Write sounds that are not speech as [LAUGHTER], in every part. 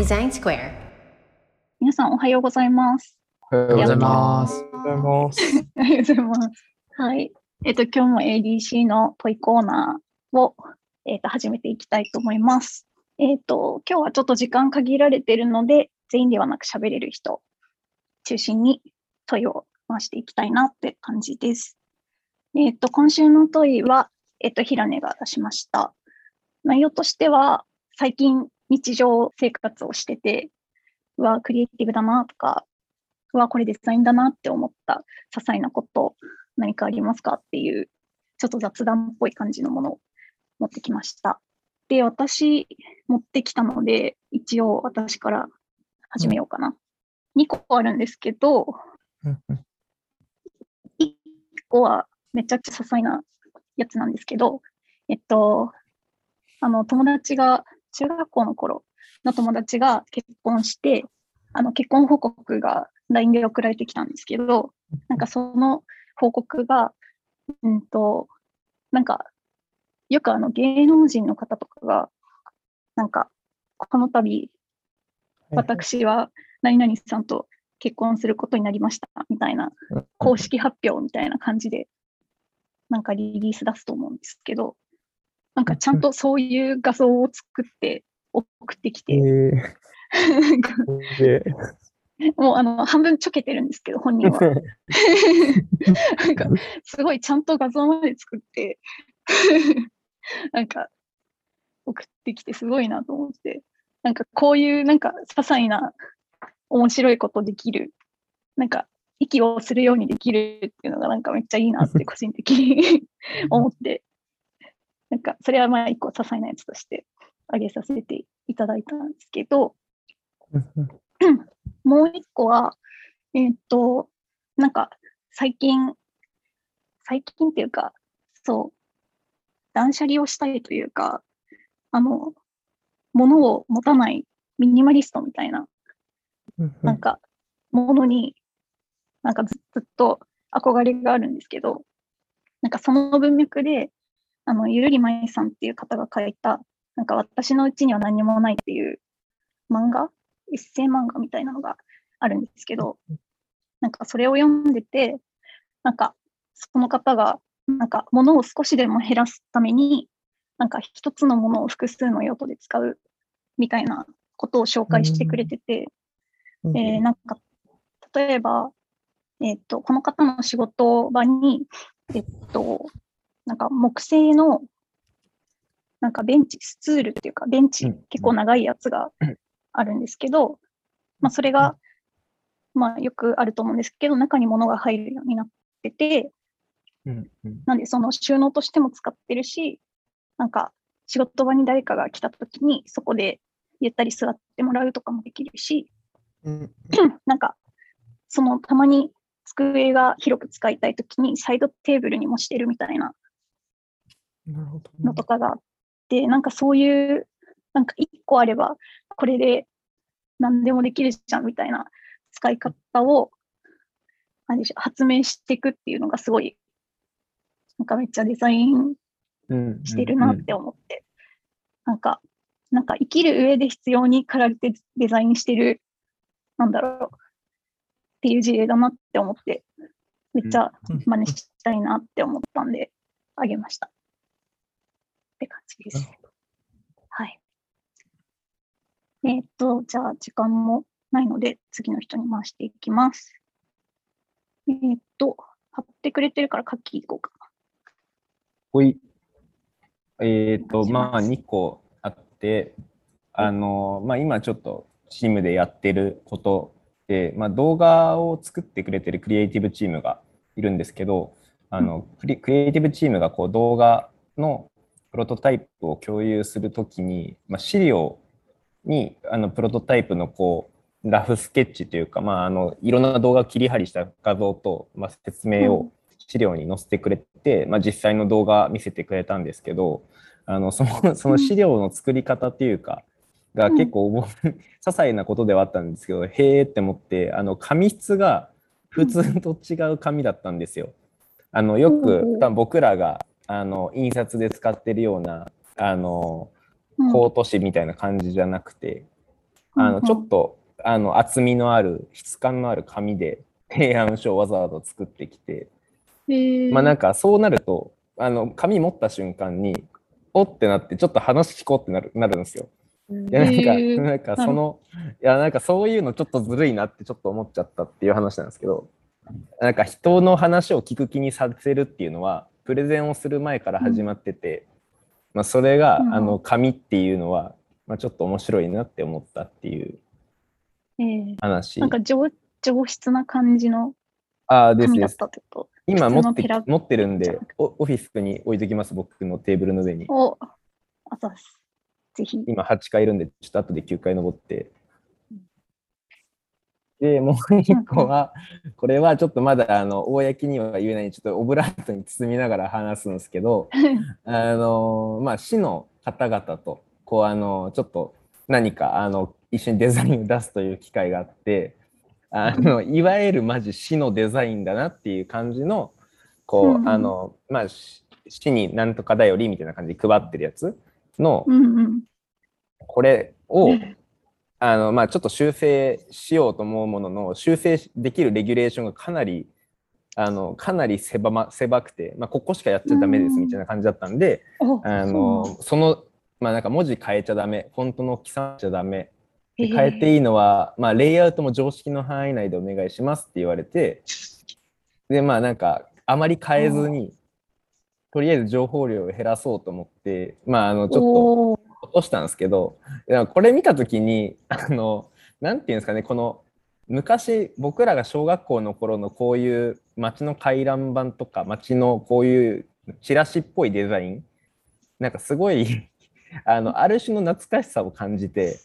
デザインスクエア。皆さんおはようございます。おはようございます。おはようございます。おはようございます。はい。えっと、今日も ADC の問いコーナーを、えっと、始めていきたいと思います。えっと、今日はちょっと時間限られているので、全員ではなく喋れる人中心に問いを回していきたいなって感じです。えっと、今週の問いは、えっと、平根が出しました。内容としては、最近日常生活をしてて、うわ、クリエイティブだなとか、うわ、これデザインだなって思った些細なこと、何かありますかっていう、ちょっと雑談っぽい感じのものを持ってきました。で、私、持ってきたので、一応私から始めようかな。2個あるんですけど、1個はめちゃくちゃ些細なやつなんですけど、えっと、あの、友達が、中学校の頃の友達が結婚して、あの、結婚報告が LINE で送られてきたんですけど、なんかその報告が、うんと、なんか、よくあの芸能人の方とかが、なんか、この度、私は何々さんと結婚することになりました、みたいな、公式発表みたいな感じで、なんかリリース出すと思うんですけど、なんかちゃんとそういう画像を作って送ってきて、えー、で、もうあの半分ちょけてるんですけど、本人は。[LAUGHS] なんかすごいちゃんと画像まで作って、[LAUGHS] なんか送ってきてすごいなと思って、なんかこういうなんか些細な面白いことできる、なんか息をするようにできるっていうのがなんかめっちゃいいなって個人的に [LAUGHS] 思って、なんかそれはまあ一個些細なやつとしてあげさせていただいたんですけど、もう一個は、えーっと、なんか最近、最近っていうか、そう、断捨離をしたいというか、あの、物を持たないミニマリストみたいな、なんか、ものに、なんかずずっと憧れがあるんですけど、なんかその文脈で、あの、ゆるりまいさんっていう方が書いた、なんか私のうちには何もないっていう漫画？エッセイ漫画みたいなのがあるんですけど、なんかそれを読んでて、なんかその方が、なんか物を少しでも減らすために、なんか一つのものを複数の用途で使うみたいなことを紹介してくれてて、えーなんか例えば、えっ、と、この方の仕事場に、えっと、なんか木製の、なんかベンチ、スツールっていうか、ベンチうん。結構長いやつがあるんですけど、まあそれが、まあよくあると思うんですけど、中に物が入るようになってて、なんでその収納としても使ってるし、なんか仕事場に誰かが来た時にそこでゆったり座ってもらうとかもできるし、うん。[CLEARS THROAT] なんかそのたまに机が広く使いたい時にサイドテーブルにもしてるみたいな。のとかがあって、なんかそういう、なんか一個あればこれで何でもできるじゃんみたいな使い方を、何でしょう、発明していくっていうのがすごい、なんかめっちゃデザインしてるなって思って、なんか、なんか生きる上で必要に駆られてデザインしてる、なんだろう、っていう事例だなって思って、めっちゃ真似したいなって思ったんで、あげました。って感じです。はい。えーっと、じゃあ時間もないので、次の人に回していきます。えーっと、貼ってくれてるから書きいこうかな。ほい。えっ、と、まあ、2個あって、あの、まあ、今ちょっとチームでやってることで、まあ、動画を作ってくれてるクリエイティブチームがいるんですけど、あの、クリクリエイティブチームがこう動画のプロトタイプを共有するときに、まあ、資料にあのプロトタイプのこうラフスケッチというか、まあ、あのいろんな動画を切り貼りした画像と、まあ、説明を資料に載せてくれて、まあ、実際の動画見せてくれたんですけどあのそのその資料の作り方っていうか、がうん。結構おも [LAUGHS] 些細なことではあったんですけど、へえって思ってあの紙質が普通と違う紙だったんですよ。あのよく僕らがあの印刷で使ってるようなあのうん。コート紙みたいな感じじゃなくて、あのうん。ちょっとあの厚みのある質感のある紙で提案書をわざわざ作ってきて、えー、まあなんかそうなるとあの紙持った瞬間におってなってちょっと話聞こうってなるなるんですよ。いやなんか、へー。なんかそのいやなんかそういうのちょっとずるいなってちょっと思っちゃったっていう話なんですけどなんか人の話を聞く気にさせるっていうのはプレゼンをする前から始まってて、まあ、それが、うんあの紙っていうのは、まあ、ちょっと面白いなって思ったっていうえー、話なんか上上質な感じの紙だったってこと？今持って持ってるんでじゃなくておオフィスに置いときます僕のテーブルの上にお、あざっす。ぜひ。今8階いるんで、ちょっと後で9階登って。で、もう一個は、これはちょっとまだ、あの、公には言えない、ちょっとオブラートに包みながら話すんですけど、あの、まあ、市の方々と、こう、あの、ちょっと何か、あの、一緒にデザインを出すという機会があって、あの、いわゆるマジ市のデザインだなっていう感じの、こうあの、まあ、し市になんとかだよりみたいな感じで配ってるやつの。これを、あのまあ、ちょっと修正しようと思うものの修正できるレギュレーションがかなりあのかなり狭,、ま、狭くて、まあ、ここしかやっちゃダメですみたいな感じだったんで、おあのその、まあ、なんか文字変えちゃダメフォントの大きさちゃダメ変えていいのは、まあ、レイアウトも常識の範囲内でお願いしますって言われてでまあなんかあまり変えずにとりあえず情報量を減らそうと思ってまああのちょっと。落としたんですけど、これ見たときに、あの、なんていうんですかね、この、昔、僕らが小学校の頃のこういう街の回覧板とか、街のこういうチラシっぽいデザイン、なんかすごい、あの、ある種の懐かしさを感じて、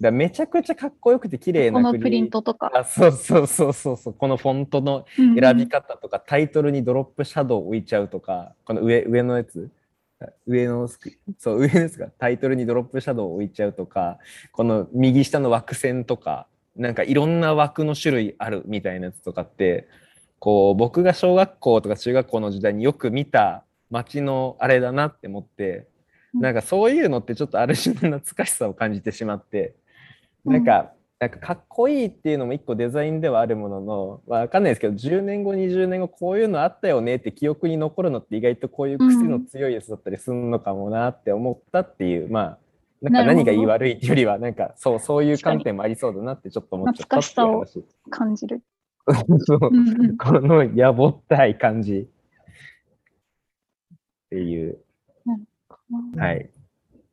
だめちゃくちゃかっこよくて綺麗なこのプリント。トとか。あそうそうそうそうそう、このフォントの選選び方とか、タイトルにドロップシャドウを置いちゃうとか、この上上のやつ、上のスクそう上のやつがタイトルにドロップシャドウを置いちゃうとか、この右下の枠線とか、なんかいろんな枠の種類あるみたいなやつとかって、こう僕が小学校とか中学校の時代によく見た街のあれだなって思って、なんかそういうのってちょっとある種の懐かしさを感じてしまって、なんか、なんかかっこいいっていうのも一個デザインではあるものの、まあ、わかんないですけど10年後20年後こういうのあったよねって記憶に残るのって意外とこういう癖の強いやつだったりするのかもなって思ったっていう、まあなんか何が言い悪いっていうよりはなんかそうそういう観点もありそうだなってちょっと思っちゃったっていう話。感じる。[LAUGHS] そううんうんこのやぼったい感じっていう、はい。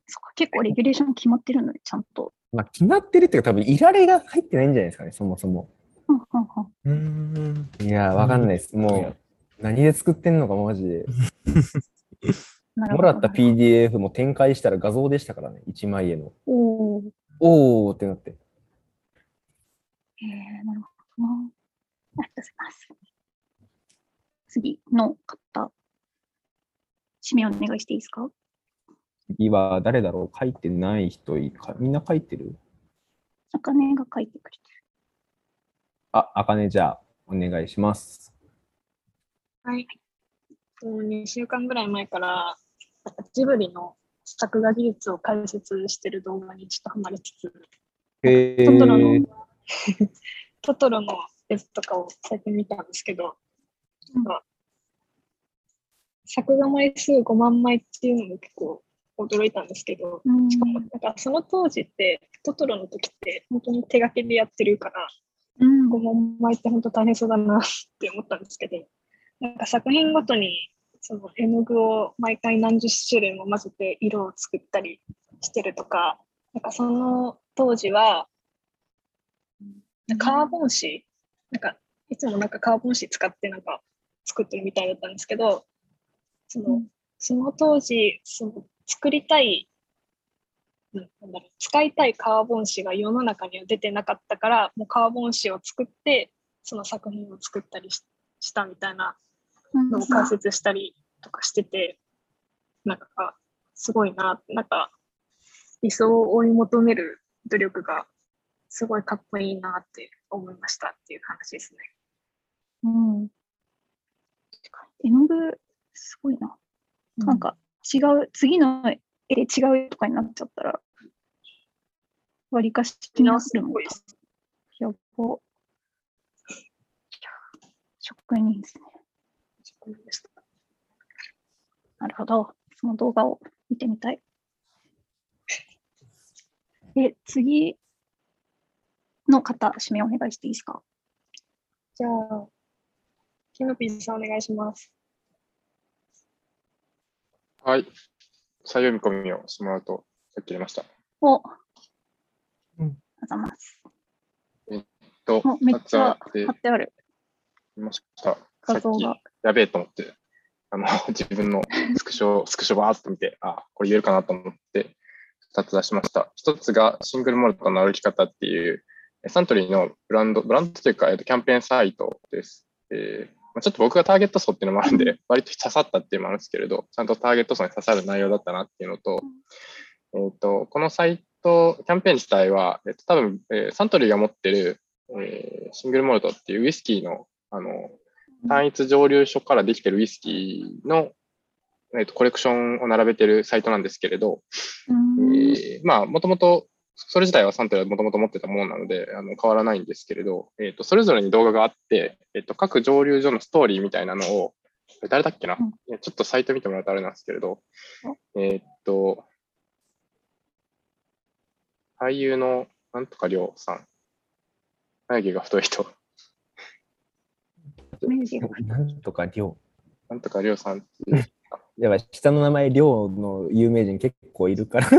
そっか結構レギュレーション決まってるのに、ちゃんと。まあ、決まってるっていうか多分いられが入ってないんじゃないですかね、そもそも。いやー、わかんないです。もう、何で作ってんのかマジで。[LAUGHS] もらった PDF も展開したら画像でしたからね、1枚絵の。おーおーってなって。へえなるほどな。ありがとうございます。次の方、指名お願いしていいですか？次は誰だろう？書いてない人いか、みんな書いてる？あかねが書いてくれてあ、あかねじゃあ、お願いします。はい。もう2週間ぐらい前から、ジブリの作画技術を解説してる動画にちょっとハマりつつ、へトトロのー。トトロのやつとかを最近見たんですけど、なんか作画枚数5万枚っていうのも結構驚いたんですけど、うん。しかもなんかその当時ってトトロの時って本当に手書きでやってるから、うん。5万枚って本当大変そうだなって思ったんですけど、なんか作品ごとにその絵の具を毎回何十種類も混ぜて色を作ったりしてるとか、なんかその当時は、カーボン紙、なんかいつもなんかカーボン紙使ってなんか作ってるみたいだったんですけど、その,、うん。その当時その作りたいなんなんだろう使いたいカーボン紙が世の中には出てなかったからもうカーボン紙を作ってその作品を作ったりしたみたいなのを解説したりとかしててなんかすごいななんか理想を追い求める努力がすごいかっこいいなって思いましたっていう話ですね。うん。絵の具、すごいな。なんか違う、次の絵で違うとかになっちゃったら、わりかし気になってるもんすごいですやっぱ。いや職人ですね。なるほど。その動画を見てみたい。で、次の方、指名お願いしていいですか？じゃあ、キノピーさんお願いします。はい。採用見込みをしてもらうと、さっき入れました。お、あうんりがとうございます。と、おめっちゃ貼ってあるみました。画像が。やべえと思って、あの、[LAUGHS] 自分のスクショ、スクショバーっと見て、あ、これ言えるかなと思って、2つ出しました。1つがシングルモルトの歩き方っていう、えサントリーのブランド、ブランドというか、えっと、キャンペーンサイトです。えーまあちょっと僕がターゲット層っていうのもあるんで、割と刺さったっていうのもあるんですけれど、ちゃんとターゲット層に刺さる内容だったなっていうのと、えっと、このサイト、キャンペーン自体は、えっと、多分、えーサントリーが持ってる、えーシングルモルトっていうウイスキーの、あの、単一蒸留所からできてるウイスキーの、えっとコレクションを並べてるサイトなんですけれど、うん。えーまあ、もともと、それ自体はサントリーはもともと持ってたものなので、あの変わらないんですけれど、えっ、と、それぞれに動画があって、えっ、と、各蒸留所のストーリーみたいなのを、誰だっけな、うんいやちょっとサイト見てもらうとあれなんですけれど、えっ、と、俳優のなんとかりょうさん。眉毛が太い人。なんとか量。なんとかりょうさんっていう。[LAUGHS] やばい、下の名前、量の有名人結構いるから。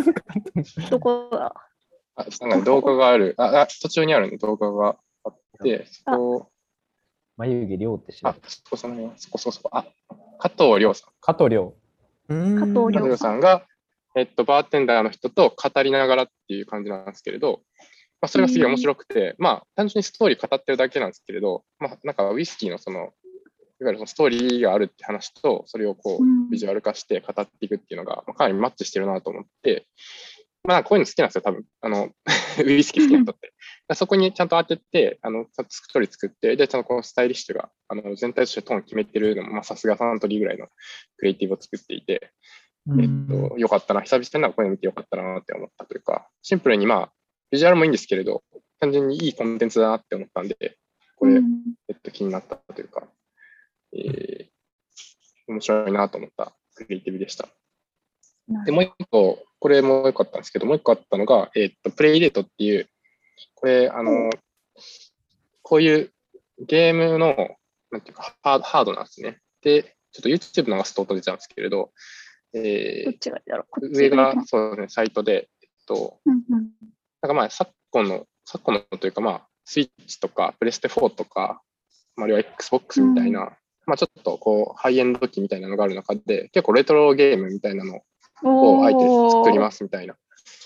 どこだあ、なんか動画がある。あ、あ途中にあるね、動画があって、そこ、眉毛量って知らあそこその、そこそこそこ、あ、加藤亮さん。加藤量。うーん。加藤亮亮さんが、えっと、バーテンダーの人と語りながらっていう感じなんですけれど、まあ、それがすげえ面白くて、まあ、単純にストーリー語ってるだけなんですけれど、まあ、なんかウイスキーのその、いわゆるそのストーリーがあるって話と、それをこうビジュアル化して語っていくっていうのが、まあかなりマッチしてるなと思って、まあ、こういうの好きなんですよ、多分。あの、[LAUGHS] ウイスキー好きな人って。[LAUGHS] そこにちゃんと当てて、あの、ちゃんとストーリー作って、で、ちゃんとこのスタイリッシュが、あの、全体としてトーン決めてるのも、まあ、さすがサントリーぐらいのクリエイティブを作っていて、えっと、よかったな、久々にこういうの見てよかったなって思ったというか、シンプルにまあ、ビジュアルもいいんですけれど、単純にいいコンテンツだなって思ったんで、これ、うんえっと、気になったというか、えー、面白いなと思ったクリエイティブでした。で、もう一個、これも良かったんですけど、もう一個あったのが、えっと、プレイデートっていう、これ、あの、こういうゲームの、なんていうか、ハードハードなんですね。で、ちょっと YouTube 流すと音出ちゃうんですけれど、えー上がそうですね、サイトで、えっと、うんうん。なんかまあ、昨今の、昨今のというかまあ、スイッチとか、プレステ4とか、まあ、あるいは Xbox みたいな、まあちょっとこう、ハイエンド機みたいなのがある中で、結構レトロゲームみたいなのをあえて作りますみたいな。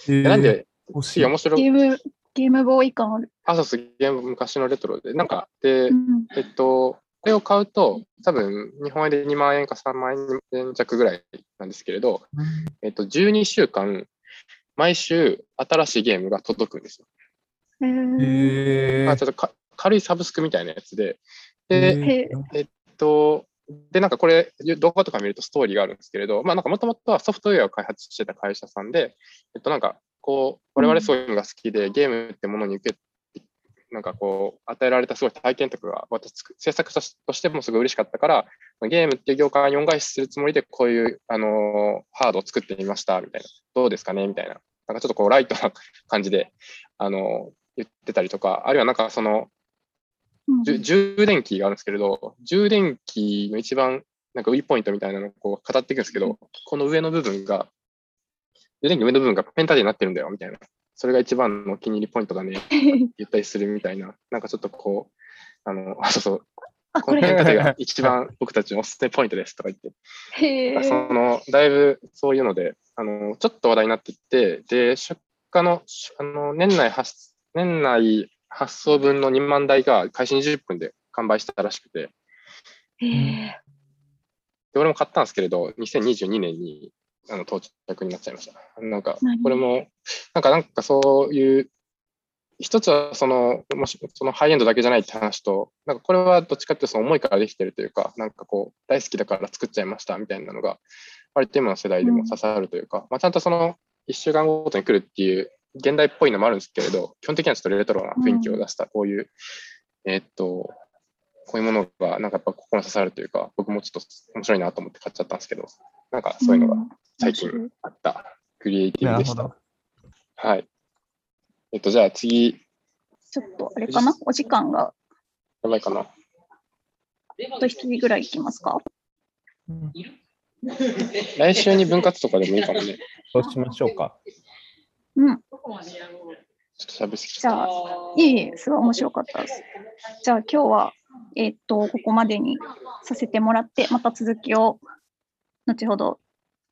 なんで、欲しい。次面白い。ゲーム、ゲームボーイ感ある。あ、そうそう、ゲーム昔のレトロで、なんか、でう、んえっと、これを買うと、多分、日本円で2万円か3万円弱ぐらいなんですけれど、えっと、12週間、毎週新しいゲームが届くんですよ。へーへまあ、ちょっとか軽いサブスクみたいなやつで、で、へえっと、で、なんかこれ、動画とか見るとストーリーがあるんですけれど、まあなんかもともとはソフトウェアを開発してた会社さんで、えっとなんかこう、我々そういうのが好きで、ゲームってものに受け、なんかこう、与えられたすごい体験とかが、私、制作者としてもすごい嬉しかったから、ゲームっていう業界に恩返しするつもりで、こういう、あのハードを作ってみました、みたいな。どうですかねみたいな。なんかちょっとこう、ライトな感じで、あの言ってたりとか、あるいはなんかその、充電器があるんですけれど、充電器の一番なんかウィーポイントみたいなのをこう語っていくんですけど、この上の部分が、充電器の上の部分がペンタでになってるんだよみたいな。それが一番のお気に入りポイントだねって言ったりするみたいな、[LAUGHS] なんかちょっとこう、あの、あ、[LAUGHS] そうそう、あ、こ。のペンタでが一番僕たちのおすすめポイントですとか言って、へそーの、だいぶそういうので、あの、ちょっと話題になっていって、で、出荷の、あの、年内発、年内発送分の2万台が開始20分で完売したらしくて、で、俺も買ったんですけれど、2022年にあの到着になっちゃいました。なんか何、これも、なんか、なんかそういう、一つはその、もし、そのハイエンドだけじゃないって話と、なんかこれはどっちかっていうとその思いからできてるというか、なんかこう、大好きだから作っちゃいましたみたいなのが、割と今の世代でも刺さるというか、まあちゃんとその、一週間ごとに来るっていう現代っぽいのもあるんですけれど、基本的にはちょっとレトロな雰囲気を出した、こういう、えーっと、こういうものが、なんかやっぱ心に刺さるというか、僕もちょっと面白いなと思って買っちゃったんですけど、なんかそういうのがん最近あったクリエイティブでしたなるほど。。はい。えっと、じゃあ次、ちょっとあれかな？お時間がやばいかな。あと一人ぐらいいきますか？うん来週に分割とかでもいいかもね。そうしましょうか。うん。ちょっと喋りすぎちじゃ。あ、いえいえ、すごい面白かったです。じゃあ今日は、えーっと、ここまでにさせてもらって、また続きを、後ほど、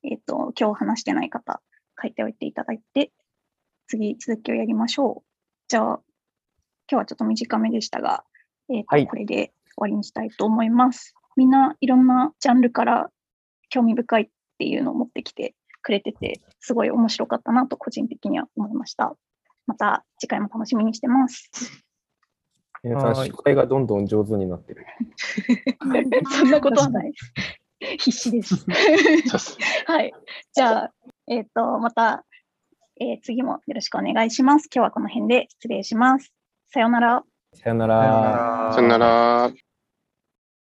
えーっと、今日話してない方、書いておいていただいて、次、続きをやりましょう。じゃあ、今日はちょっと短めでしたが、えーっとはいこれで終わりにしたいと思います。みんないろんなジャンルから興味深いっていうのを持ってきてくれてて、すごい面白かったなと個人的には思いました。また次回も楽しみにしてます。皆さん、はい司会がどんどん上手になってる。[LAUGHS] そんなことはないです。[LAUGHS] 必死です。はい。じゃあ、えっ、と、また、えー次もよろしくお願いします。今日はこの辺で失礼します。さようなら。さよな。らさよなら。